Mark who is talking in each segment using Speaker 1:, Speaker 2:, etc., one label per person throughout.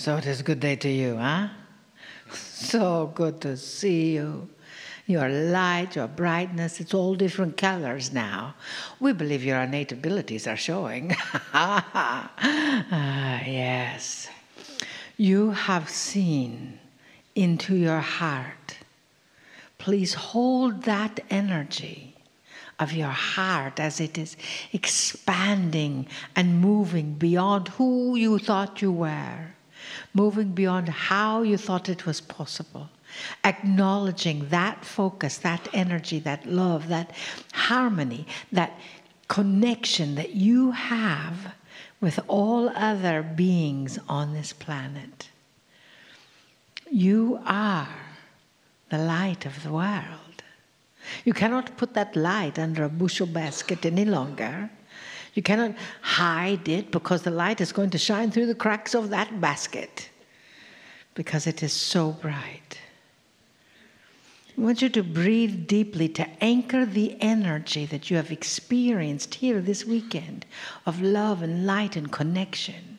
Speaker 1: So it is a good day to you, huh? So good to see you. Your light, your brightness, it's all different colors now. We believe your innate abilities are showing. ah, yes. You have seen into your heart. Please hold that energy of your heart as it is expanding and moving beyond who you thought you were moving beyond how you thought it was possible. Acknowledging that focus, that energy, that love, that harmony, that connection that you have with all other beings on this planet. You are the light of the world. You cannot put that light under a bushel basket any longer. You cannot hide it because the light is going to shine through the cracks of that basket because it is so bright. I want you to breathe deeply to anchor the energy that you have experienced here this weekend of love and light and connection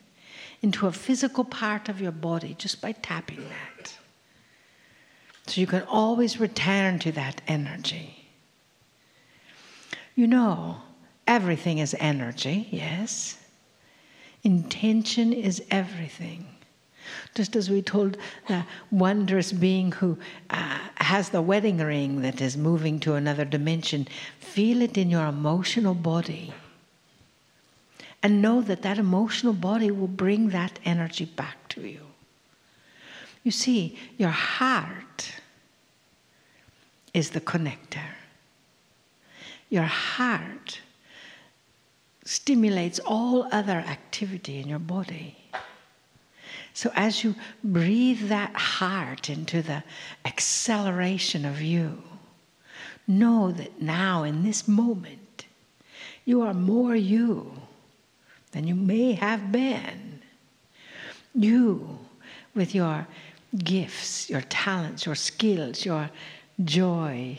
Speaker 1: into a physical part of your body just by tapping that. So you can always return to that energy. You know, Everything is energy, yes. Intention is everything. Just as we told the wondrous being who uh, has the wedding ring that is moving to another dimension, feel it in your emotional body. And know that that emotional body will bring that energy back to you. You see, your heart is the connector. Your heart stimulates all other activity in your body. So as you breathe that heart into the acceleration of you, know that now in this moment, you are more you than you may have been. You, with your gifts, your talents, your skills, your joy,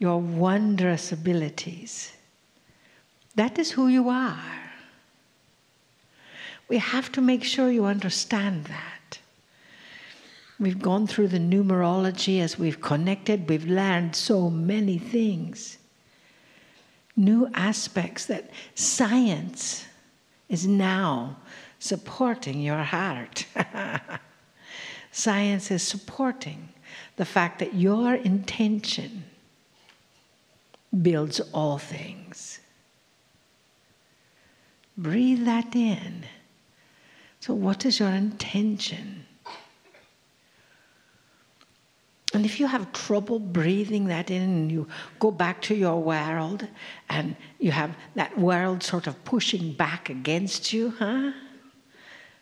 Speaker 1: your wondrous abilities that is who you are. We have to make sure you understand that. We've gone through the numerology as we've connected, we've learned so many things. New aspects that science is now supporting your heart. science is supporting the fact that your intention builds all things. Breathe that in. So, what is your intention? And if you have trouble breathing that in and you go back to your world and you have that world sort of pushing back against you, huh?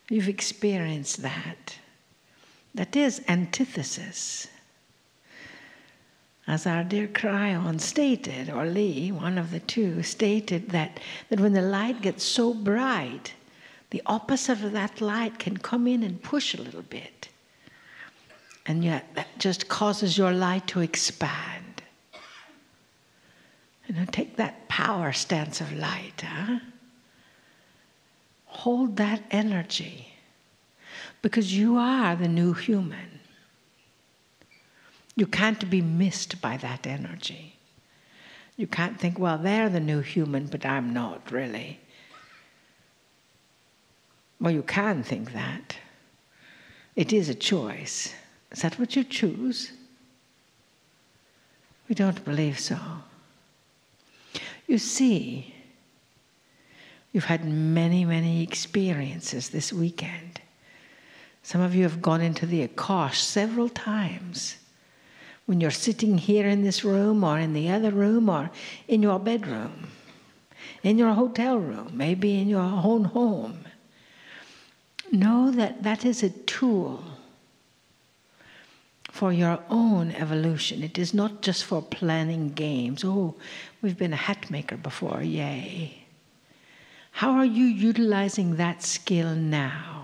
Speaker 1: You've experienced that. That is antithesis. As our dear Kryon stated, or Lee, one of the two, stated that, that when the light gets so bright, the opposite of that light can come in and push a little bit. And yet that just causes your light to expand. You know, take that power stance of light, huh? Hold that energy. Because you are the new human. You can't be missed by that energy. You can't think, well, they're the new human, but I'm not really. Well, you can think that. It is a choice. Is that what you choose? We don't believe so. You see, you've had many, many experiences this weekend. Some of you have gone into the Akash several times when you're sitting here in this room or in the other room or in your bedroom, in your hotel room, maybe in your own home. Know that that is a tool for your own evolution. It is not just for planning games. Oh, we've been a hat maker before, yay. How are you utilizing that skill now?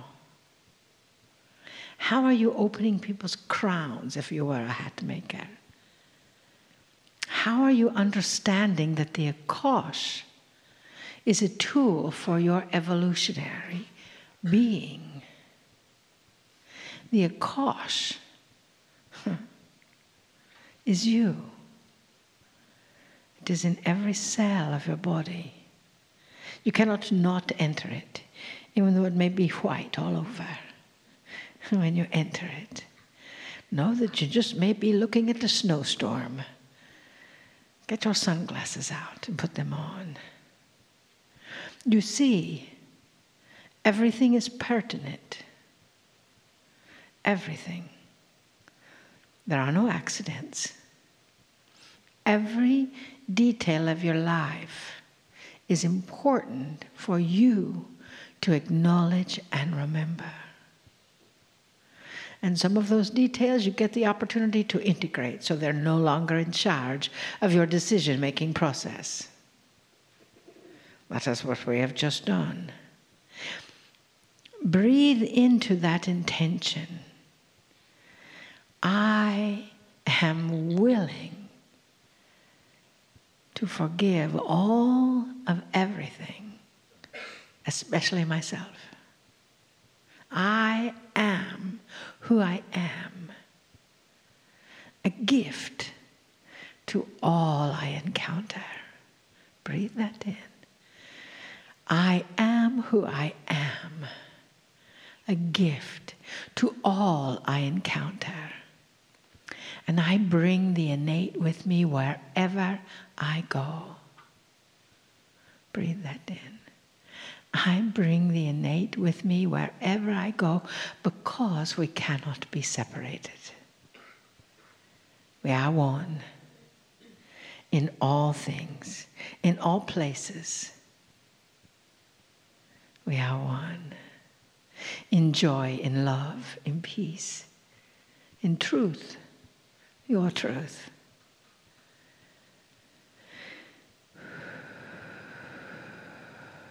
Speaker 1: How are you opening people's crowns if you were a hat maker? How are you understanding that the Akash is a tool for your evolutionary being? The Akash is you. It is in every cell of your body. You cannot not enter it, even though it may be white all over when you enter it. Know that you just may be looking at a snowstorm. Get your sunglasses out and put them on. You see, everything is pertinent. Everything. There are no accidents. Every detail of your life is important for you to acknowledge and remember. And some of those details you get the opportunity to integrate so they're no longer in charge of your decision making process. That is what we have just done. Breathe into that intention. I am willing to forgive all of everything, especially myself. I am who I am, a gift to all I encounter. Breathe that in. I am who I am, a gift to all I encounter. And I bring the innate with me wherever I go. Breathe that in. I bring the innate with me wherever I go because we cannot be separated. We are one in all things, in all places. We are one in joy, in love, in peace, in truth, your truth.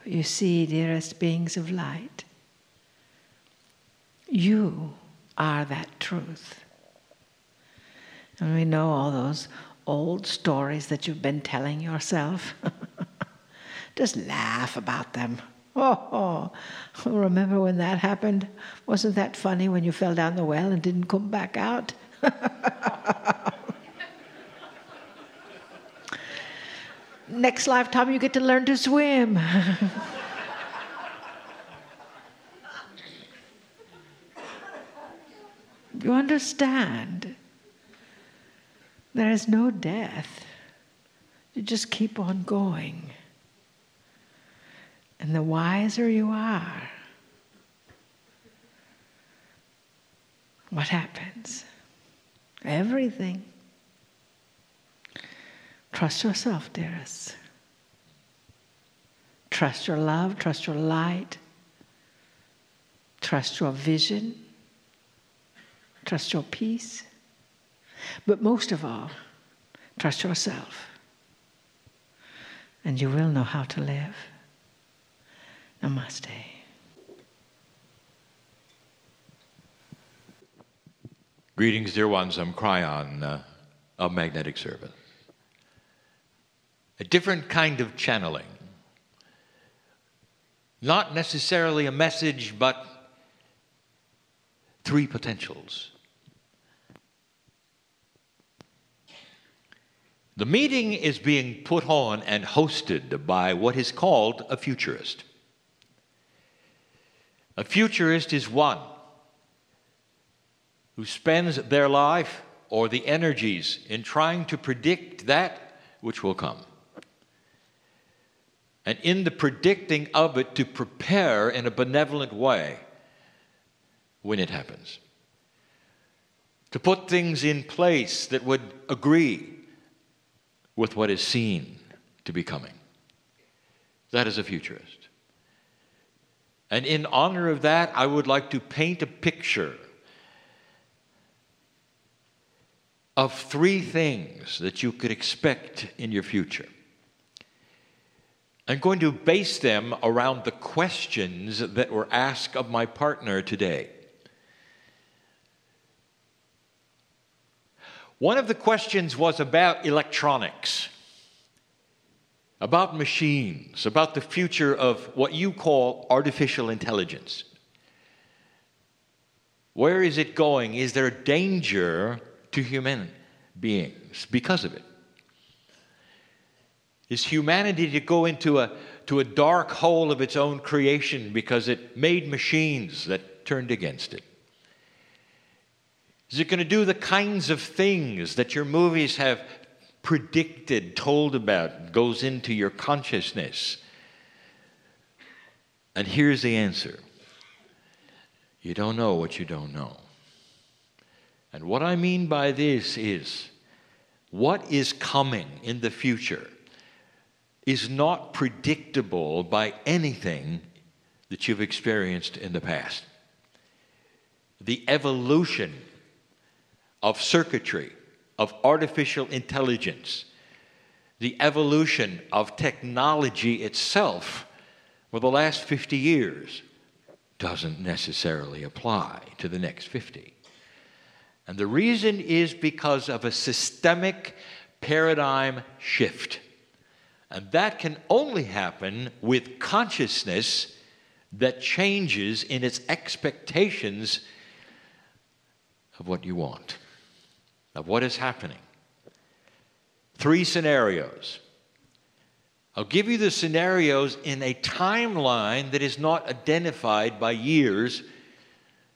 Speaker 1: You see, dearest beings of light, you are that truth. And we know all those old stories that you've been telling yourself. Just laugh about them. Oh, oh, remember when that happened? Wasn't that funny when you fell down the well and didn't come back out? next lifetime you get to learn to swim. you understand? There is no death. You just keep on going. And the wiser you are, what happens? Everything. Trust yourself, dearest. Trust your love, trust your light, trust your vision, trust your peace. But most of all, trust yourself. And you will know how to live. Namaste.
Speaker 2: Greetings, dear ones. I'm Kryon uh, of Magnetic Service a different kind of channeling. Not necessarily a message, but three potentials. The meeting is being put on and hosted by what is called a futurist. A futurist is one who spends their life or the energies in trying to predict that which will come and in the predicting of it to prepare in a benevolent way when it happens. To put things in place that would agree with what is seen to be coming. That is a futurist. And in honor of that, I would like to paint a picture of three things that you could expect in your future. I'm going to base them around the questions that were asked of my partner today. One of the questions was about electronics, about machines, about the future of what you call artificial intelligence. Where is it going? Is there a danger to human beings because of it? Is humanity to go into a, to a dark hole of its own creation because it made machines that turned against it? Is it going to do the kinds of things that your movies have predicted, told about, goes into your consciousness? And here's the answer you don't know what you don't know. And what I mean by this is what is coming in the future is not predictable by anything that you've experienced in the past. The evolution of circuitry, of artificial intelligence, the evolution of technology itself for the last 50 years doesn't necessarily apply to the next 50. And the reason is because of a systemic paradigm shift. And that can only happen with consciousness that changes in its expectations of what you want of what is happening. Three scenarios. I'll give you the scenarios in a timeline that is not identified by years,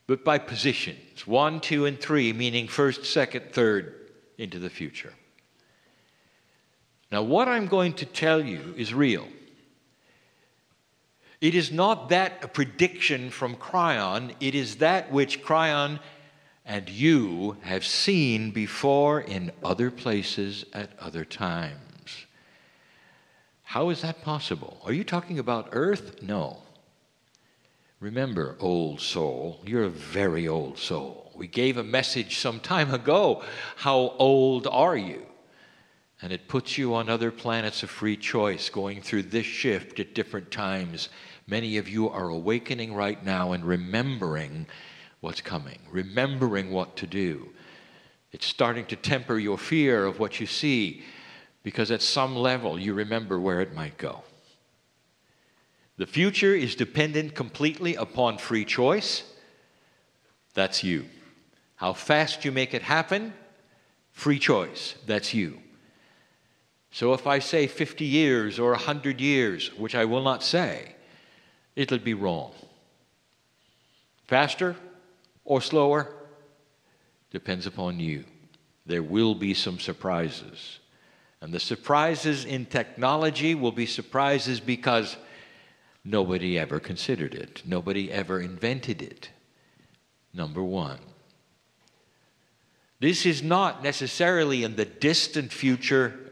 Speaker 2: but by positions one, two, and three, meaning first, second, third into the future. Now, what I'm going to tell you is real. It is not that a prediction from Kryon, it is that which Kryon and you have seen before in other places at other times. How is that possible? Are you talking about earth? No. Remember, old soul, you're a very old soul. We gave a message some time ago. How old are you? And it puts you on other planets of free choice, going through this shift at different times. Many of you are awakening right now and remembering what's coming, remembering what to do. It's starting to temper your fear of what you see because at some level you remember where it might go. The future is dependent completely upon free choice. That's you. How fast you make it happen, free choice. That's you. So if I say 50 years or 100 years, which I will not say, it'll be wrong. Faster, or slower? Depends upon you. There will be some surprises. And the surprises in technology will be surprises because nobody ever considered it, nobody ever invented it. Number one. This is not necessarily in the distant future,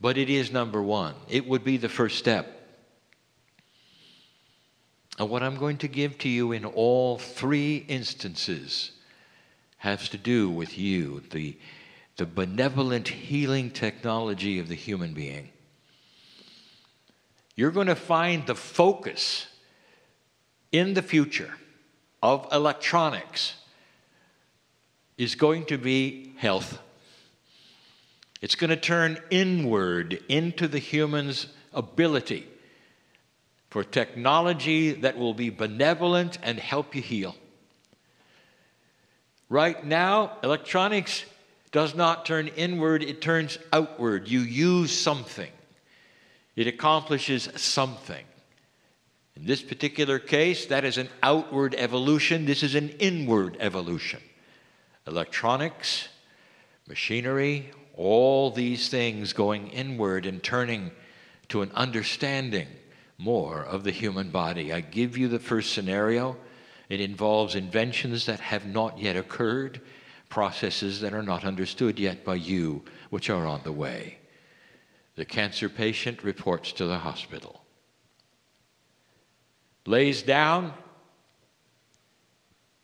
Speaker 2: but it is number one. It would be the first step. And what I'm going to give to you in all three instances has to do with you, the, the benevolent healing technology of the human being. You're going to find the focus in the future of electronics is going to be health. It's going to turn inward into the human's ability for technology that will be benevolent and help you heal. Right now, electronics does not turn inward, it turns outward. You use something, it accomplishes something. In this particular case, that is an outward evolution, this is an inward evolution. Electronics, machinery, all these things going inward and turning to an understanding more of the human body. I give you the first scenario. It involves inventions that have not yet occurred, processes that are not understood yet by you, which are on the way. The cancer patient reports to the hospital, lays down,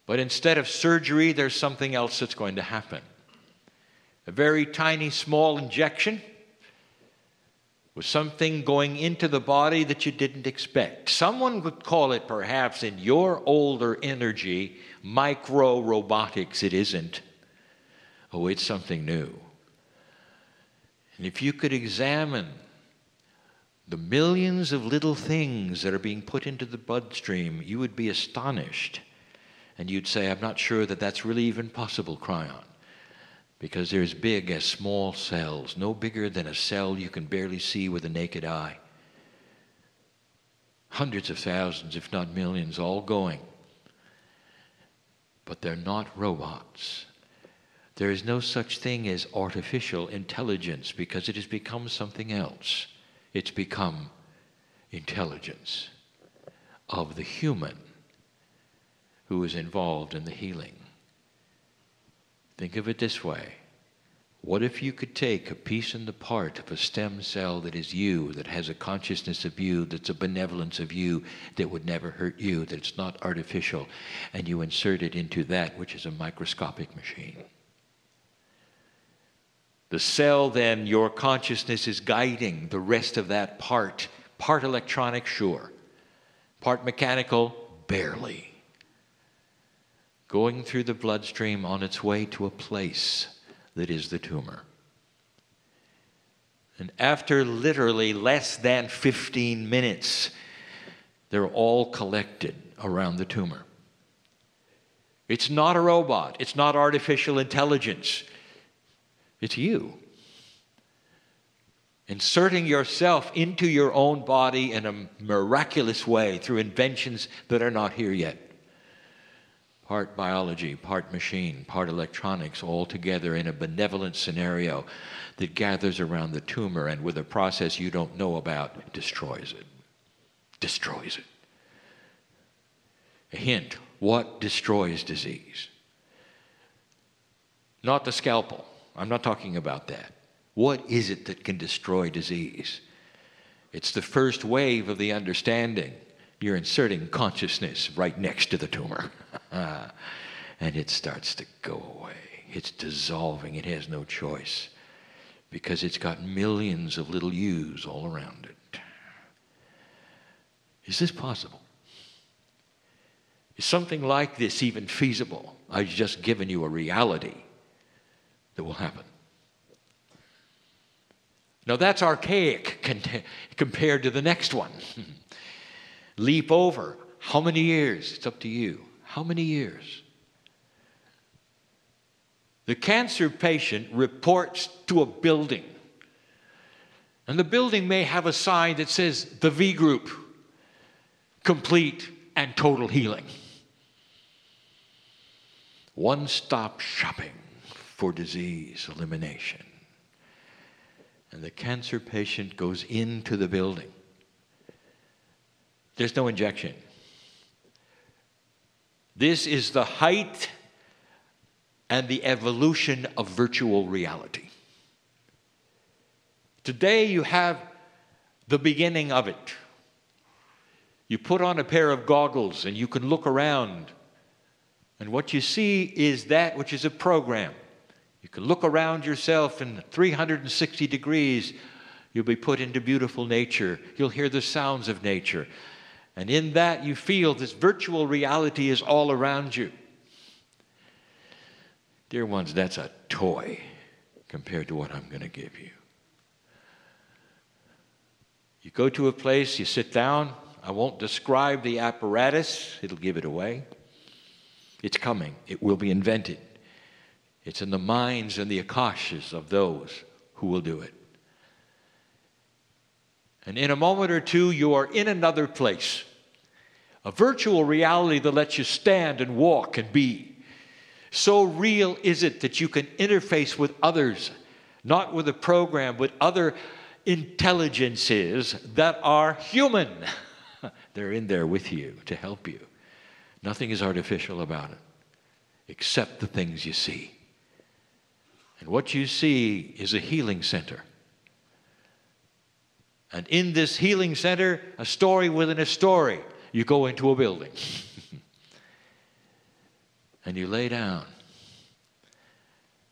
Speaker 2: but instead of surgery, there's something else that's going to happen. A very tiny, small injection with something going into the body that you didn't expect. Someone would call it, perhaps, in your older energy, micro robotics. It isn't. Oh, it's something new. And if you could examine the millions of little things that are being put into the bloodstream, you would be astonished And you'd say, I'm not sure that that's really even possible, Kryon, because they're as big as small cells, no bigger than a cell you can barely see with the naked eye. Hundreds of thousands, if not millions, all going. But they're not robots. There is no such thing as artificial intelligence because it has become something else. It's become intelligence of the human who is involved in the healing. Think of it this way what if you could take a piece and the part of a stem cell that is you, that has a consciousness of you, that's a benevolence of you, that would never hurt you, that's not artificial, and you insert it into that which is a microscopic machine? The cell, then, your consciousness is guiding the rest of that part. Part electronic, sure. Part mechanical, barely. Going through the bloodstream on its way to a place that is the tumor. And after literally less than 15 minutes, they're all collected around the tumor. It's not a robot, it's not artificial intelligence, it's you. Inserting yourself into your own body in a miraculous way through inventions that are not here yet part biology, part machine, part electronics, all together in a benevolent scenario that gathers around the tumor and with a process you don't know about, destroys it. Destroys it. A hint what destroys disease? Not the scalpel. I'm not talking about that. What is it that can destroy disease? It's the first wave of the understanding you're inserting consciousness right next to the tumor. Ah, and it starts to go away. It's dissolving. It has no choice because it's got millions of little U's all around it. Is this possible? Is something like this even feasible? I've just given you a reality that will happen. Now, that's archaic compared to the next one. leap over. How many years? It's up to you. How many years? The cancer patient reports to a building. And the building may have a sign that says the V group, complete and total healing. One stop shopping for disease elimination. And the cancer patient goes into the building. There's no injection. This is the height and the evolution of virtual reality. Today, you have the beginning of it. You put on a pair of goggles and you can look around, and what you see is that which is a program. You can look around yourself in 360 degrees. You'll be put into beautiful nature. You'll hear the sounds of nature. And in that, you feel this virtual reality is all around you. Dear ones, that's a toy compared to what I'm going to give you. You go to a place, you sit down. I won't describe the apparatus, it'll give it away. It's coming, it will be invented. It's in the minds and the akashas of those who will do it. And in a moment or two, you are in another place. A virtual reality that lets you stand and walk and be. So real is it that you can interface with others, not with a program, but other intelligences that are human. They're in there with you to help you. Nothing is artificial about it, except the things you see. And what you see is a healing center. And in this healing center, a story within a story, you go into a building and you lay down.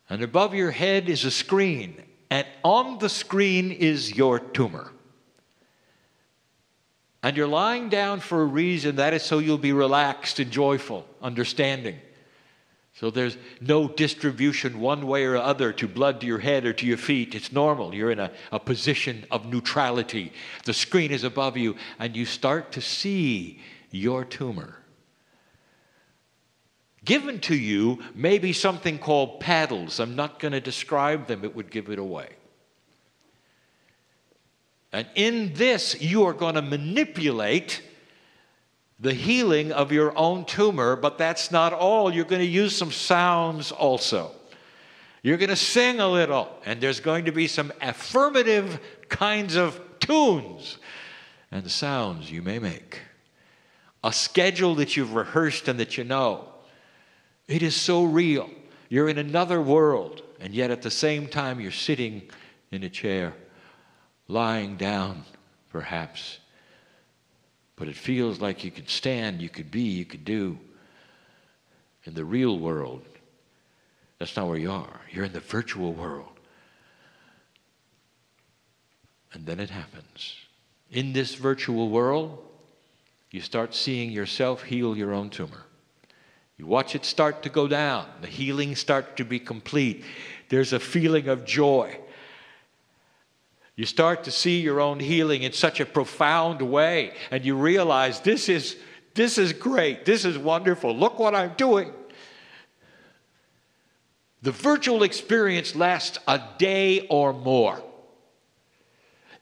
Speaker 2: And above your head is a screen, and on the screen is your tumor. And you're lying down for a reason that is so you'll be relaxed and joyful, understanding. So there's no distribution one way or other to blood to your head or to your feet. It's normal. You're in a, a position of neutrality. The screen is above you, and you start to see your tumor. given to you may be something called paddles. I'm not going to describe them, it would give it away. And in this, you are going to manipulate the healing of your own tumor, but that's not all. You're going to use some sounds also. You're going to sing a little, and there's going to be some affirmative kinds of tunes and sounds you may make. A schedule that you've rehearsed and that you know. It is so real. You're in another world, and yet at the same time, you're sitting in a chair, lying down, perhaps. But it feels like you could stand, you could be, you could do. In the real world, that's not where you are. You're in the virtual world. And then it happens. In this virtual world, you start seeing yourself heal your own tumor. You watch it start to go down, the healing start to be complete. There's a feeling of joy. You start to see your own healing in such a profound way, and you realize this is, this is great, this is wonderful, look what I'm doing. The virtual experience lasts a day or more.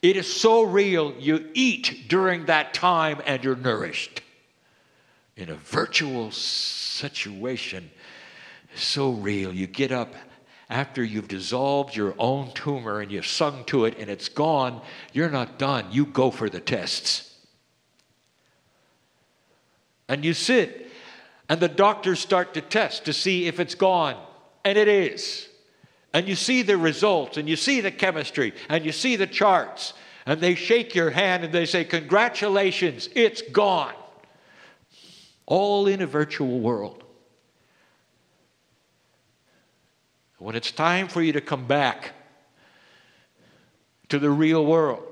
Speaker 2: It is so real, you eat during that time and you're nourished. In a virtual situation, so real. You get up after you've dissolved your own tumor and you've sung to it and it's gone, you're not done. You go for the tests. And you sit, and the doctors start to test to see if it's gone. And it is. And you see the results, and you see the chemistry, and you see the charts, and they shake your hand and they say, Congratulations, it's gone. All in a virtual world. When it's time for you to come back to the real world,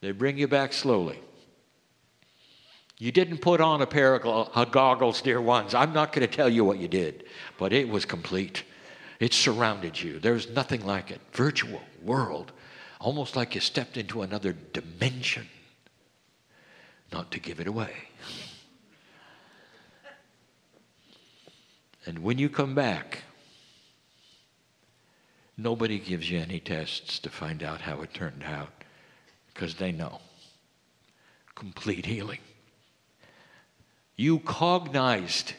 Speaker 2: they bring you back slowly. You didn't put on a pair of uh, goggles, dear ones. I'm not going to tell you what you did, but it was complete. It surrounded you. There's nothing like it. Virtual world, almost like you stepped into another dimension. Not to give it away. And when you come back, Nobody gives you any tests to find out how it turned out because they know. Complete healing. You cognized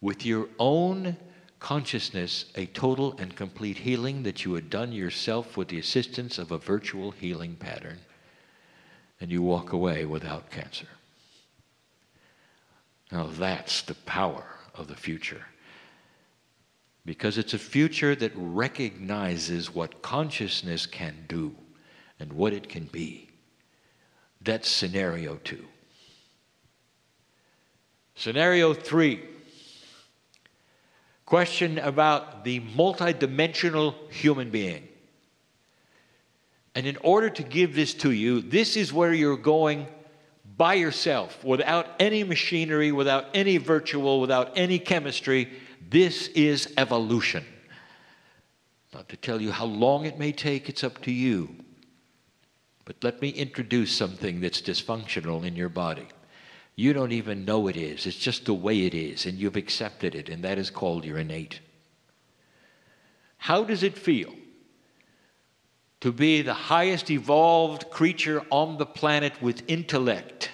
Speaker 2: with your own consciousness a total and complete healing that you had done yourself with the assistance of a virtual healing pattern, and you walk away without cancer. Now that's the power of the future because it's a future that recognizes what consciousness can do and what it can be. That's scenario two. Scenario three question about the multidimensional human being. And in order to give this to you, this is where you're going by yourself, without any machinery, without any virtual, without any chemistry this is evolution. Not to tell you how long it may take, it's up to you. But let me introduce something that's dysfunctional in your body. You don't even know it is, it's just the way it is, and you've accepted it, and that is called your innate. How does it feel to be the highest evolved creature on the planet with intellect,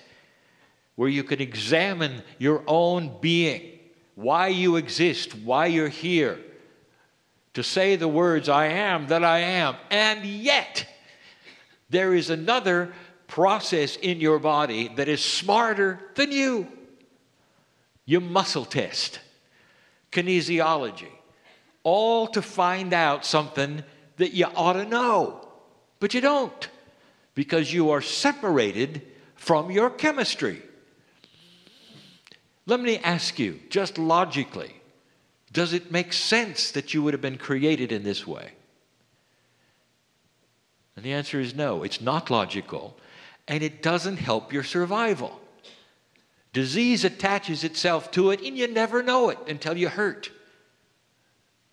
Speaker 2: where you can examine your own being? Why you exist, why you're here, to say the words, I am that I am. And yet, there is another process in your body that is smarter than you. Your muscle test, kinesiology, all to find out something that you ought to know, but you don't because you are separated from your chemistry. Let me ask you, just logically, does it make sense that you would have been created in this way? And the answer is no, it's not logical, and it doesn't help your survival. Disease attaches itself to it, and you never know it until you hurt.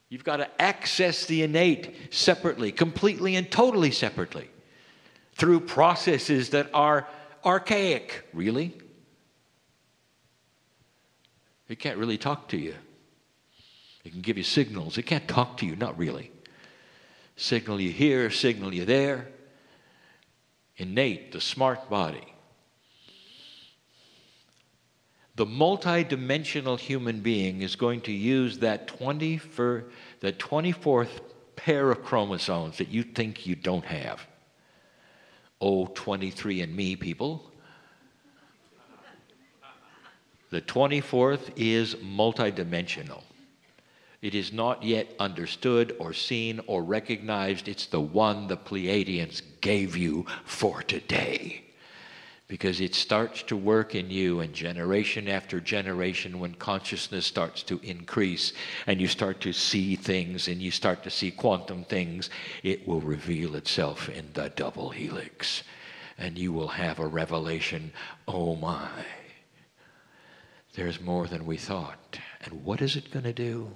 Speaker 2: You've got to access the innate separately, completely and totally separately, through processes that are archaic, really. It can't really talk to you. It can give you signals. It can't talk to you, not really. Signal you here, signal you there. Innate, the smart body. The multidimensional human being is going to use that, 20 for, that 24th pair of chromosomes that you think you don't have. Oh, 23andMe people. The 24th is multidimensional. It is not yet understood or seen or recognized. It's the one the Pleiadians gave you for today. Because it starts to work in you, and generation after generation, when consciousness starts to increase and you start to see things and you start to see quantum things, it will reveal itself in the double helix. And you will have a revelation oh my, there's more than we thought. And what is it going to do?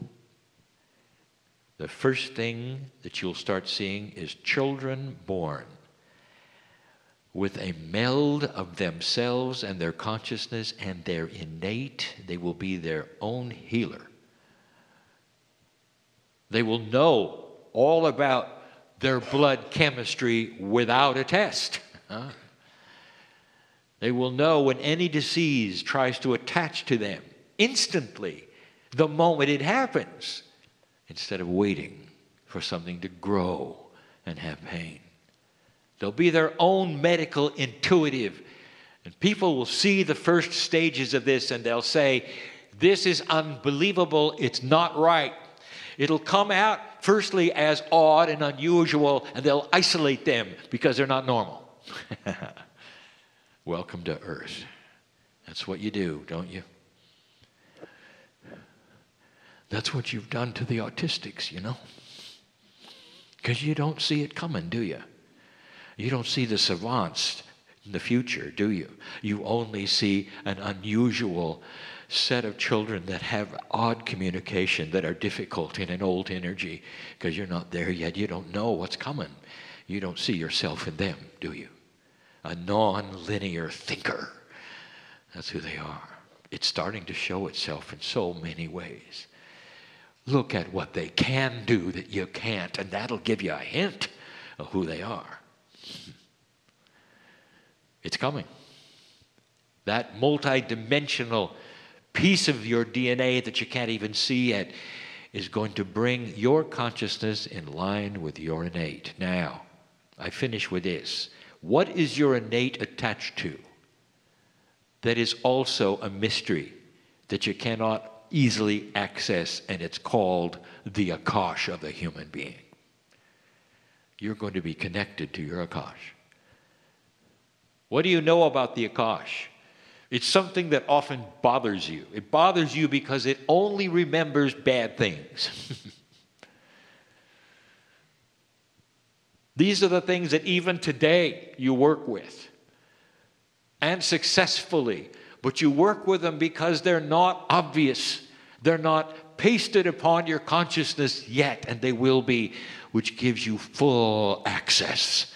Speaker 2: The first thing that you'll start seeing is children born with a meld of themselves and their consciousness and their innate, they will be their own healer. They will know all about their blood chemistry without a test. Huh? They will know when any disease tries to attach to them instantly, the moment it happens, instead of waiting for something to grow and have pain. They'll be their own medical intuitive. And people will see the first stages of this and they'll say, This is unbelievable. It's not right. It'll come out firstly as odd and unusual, and they'll isolate them because they're not normal. Welcome to Earth. That's what you do, don't you? That's what you've done to the autistics, you know? Because you don't see it coming, do you? You don't see the savants in the future, do you? You only see an unusual set of children that have odd communication that are difficult in an old energy because you're not there yet. You don't know what's coming. You don't see yourself in them, do you? A non linear thinker. That's who they are. It's starting to show itself in so many ways. Look at what they can do that you can't, and that'll give you a hint of who they are. It's coming. That multidimensional piece of your DNA that you can't even see yet is going to bring your consciousness in line with your innate. Now, I finish with this. What is your innate attached to that is also a mystery that you cannot easily access, and it's called the Akash of the human being? You're going to be connected to your Akash. What do you know about the Akash? It's something that often bothers you. It bothers you because it only remembers bad things. These are the things that even today you work with and successfully, but you work with them because they're not obvious. They're not pasted upon your consciousness yet, and they will be, which gives you full access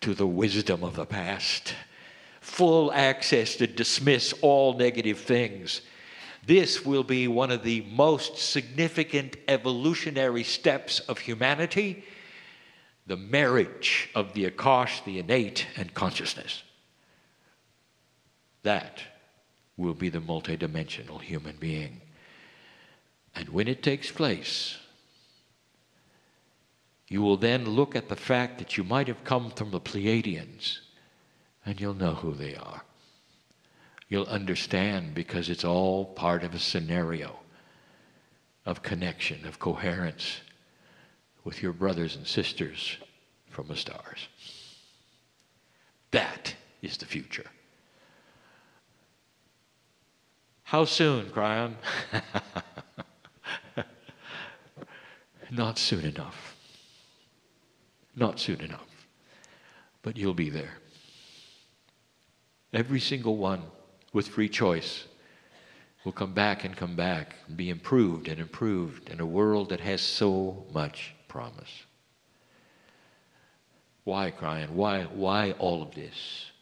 Speaker 2: to the wisdom of the past, full access to dismiss all negative things. This will be one of the most significant evolutionary steps of humanity the marriage of the Akash, the innate, and consciousness. That will be the multidimensional human being. And when it takes place, you will then look at the fact that you might have come from the Pleiadians and you'll know who they are. You'll understand because it's all part of a scenario of connection, of coherence with your brothers and sisters from the stars. That is the future. How soon, Kryon? Not soon enough. Not soon enough. But you'll be there. Every single one with free choice will come back and come back and be improved and improved in a world that has so much promise. Why, Kryon? Why, why all of this?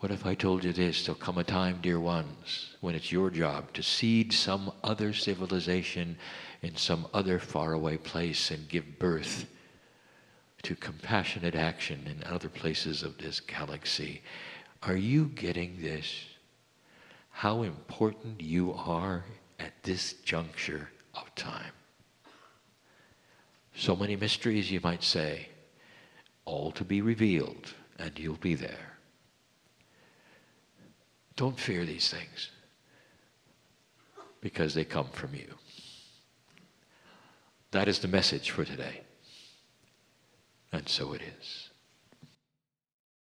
Speaker 2: What if I told you this? There'll come a time, dear ones, when it's your job to seed some other civilization in some other faraway place and give birth to compassionate action in other places of this galaxy. Are you getting this? How important you are at this juncture of time. So many mysteries, you might say, all to be revealed, and you'll be there. Don't fear these things because they come from you. That is the message for today. And so it is.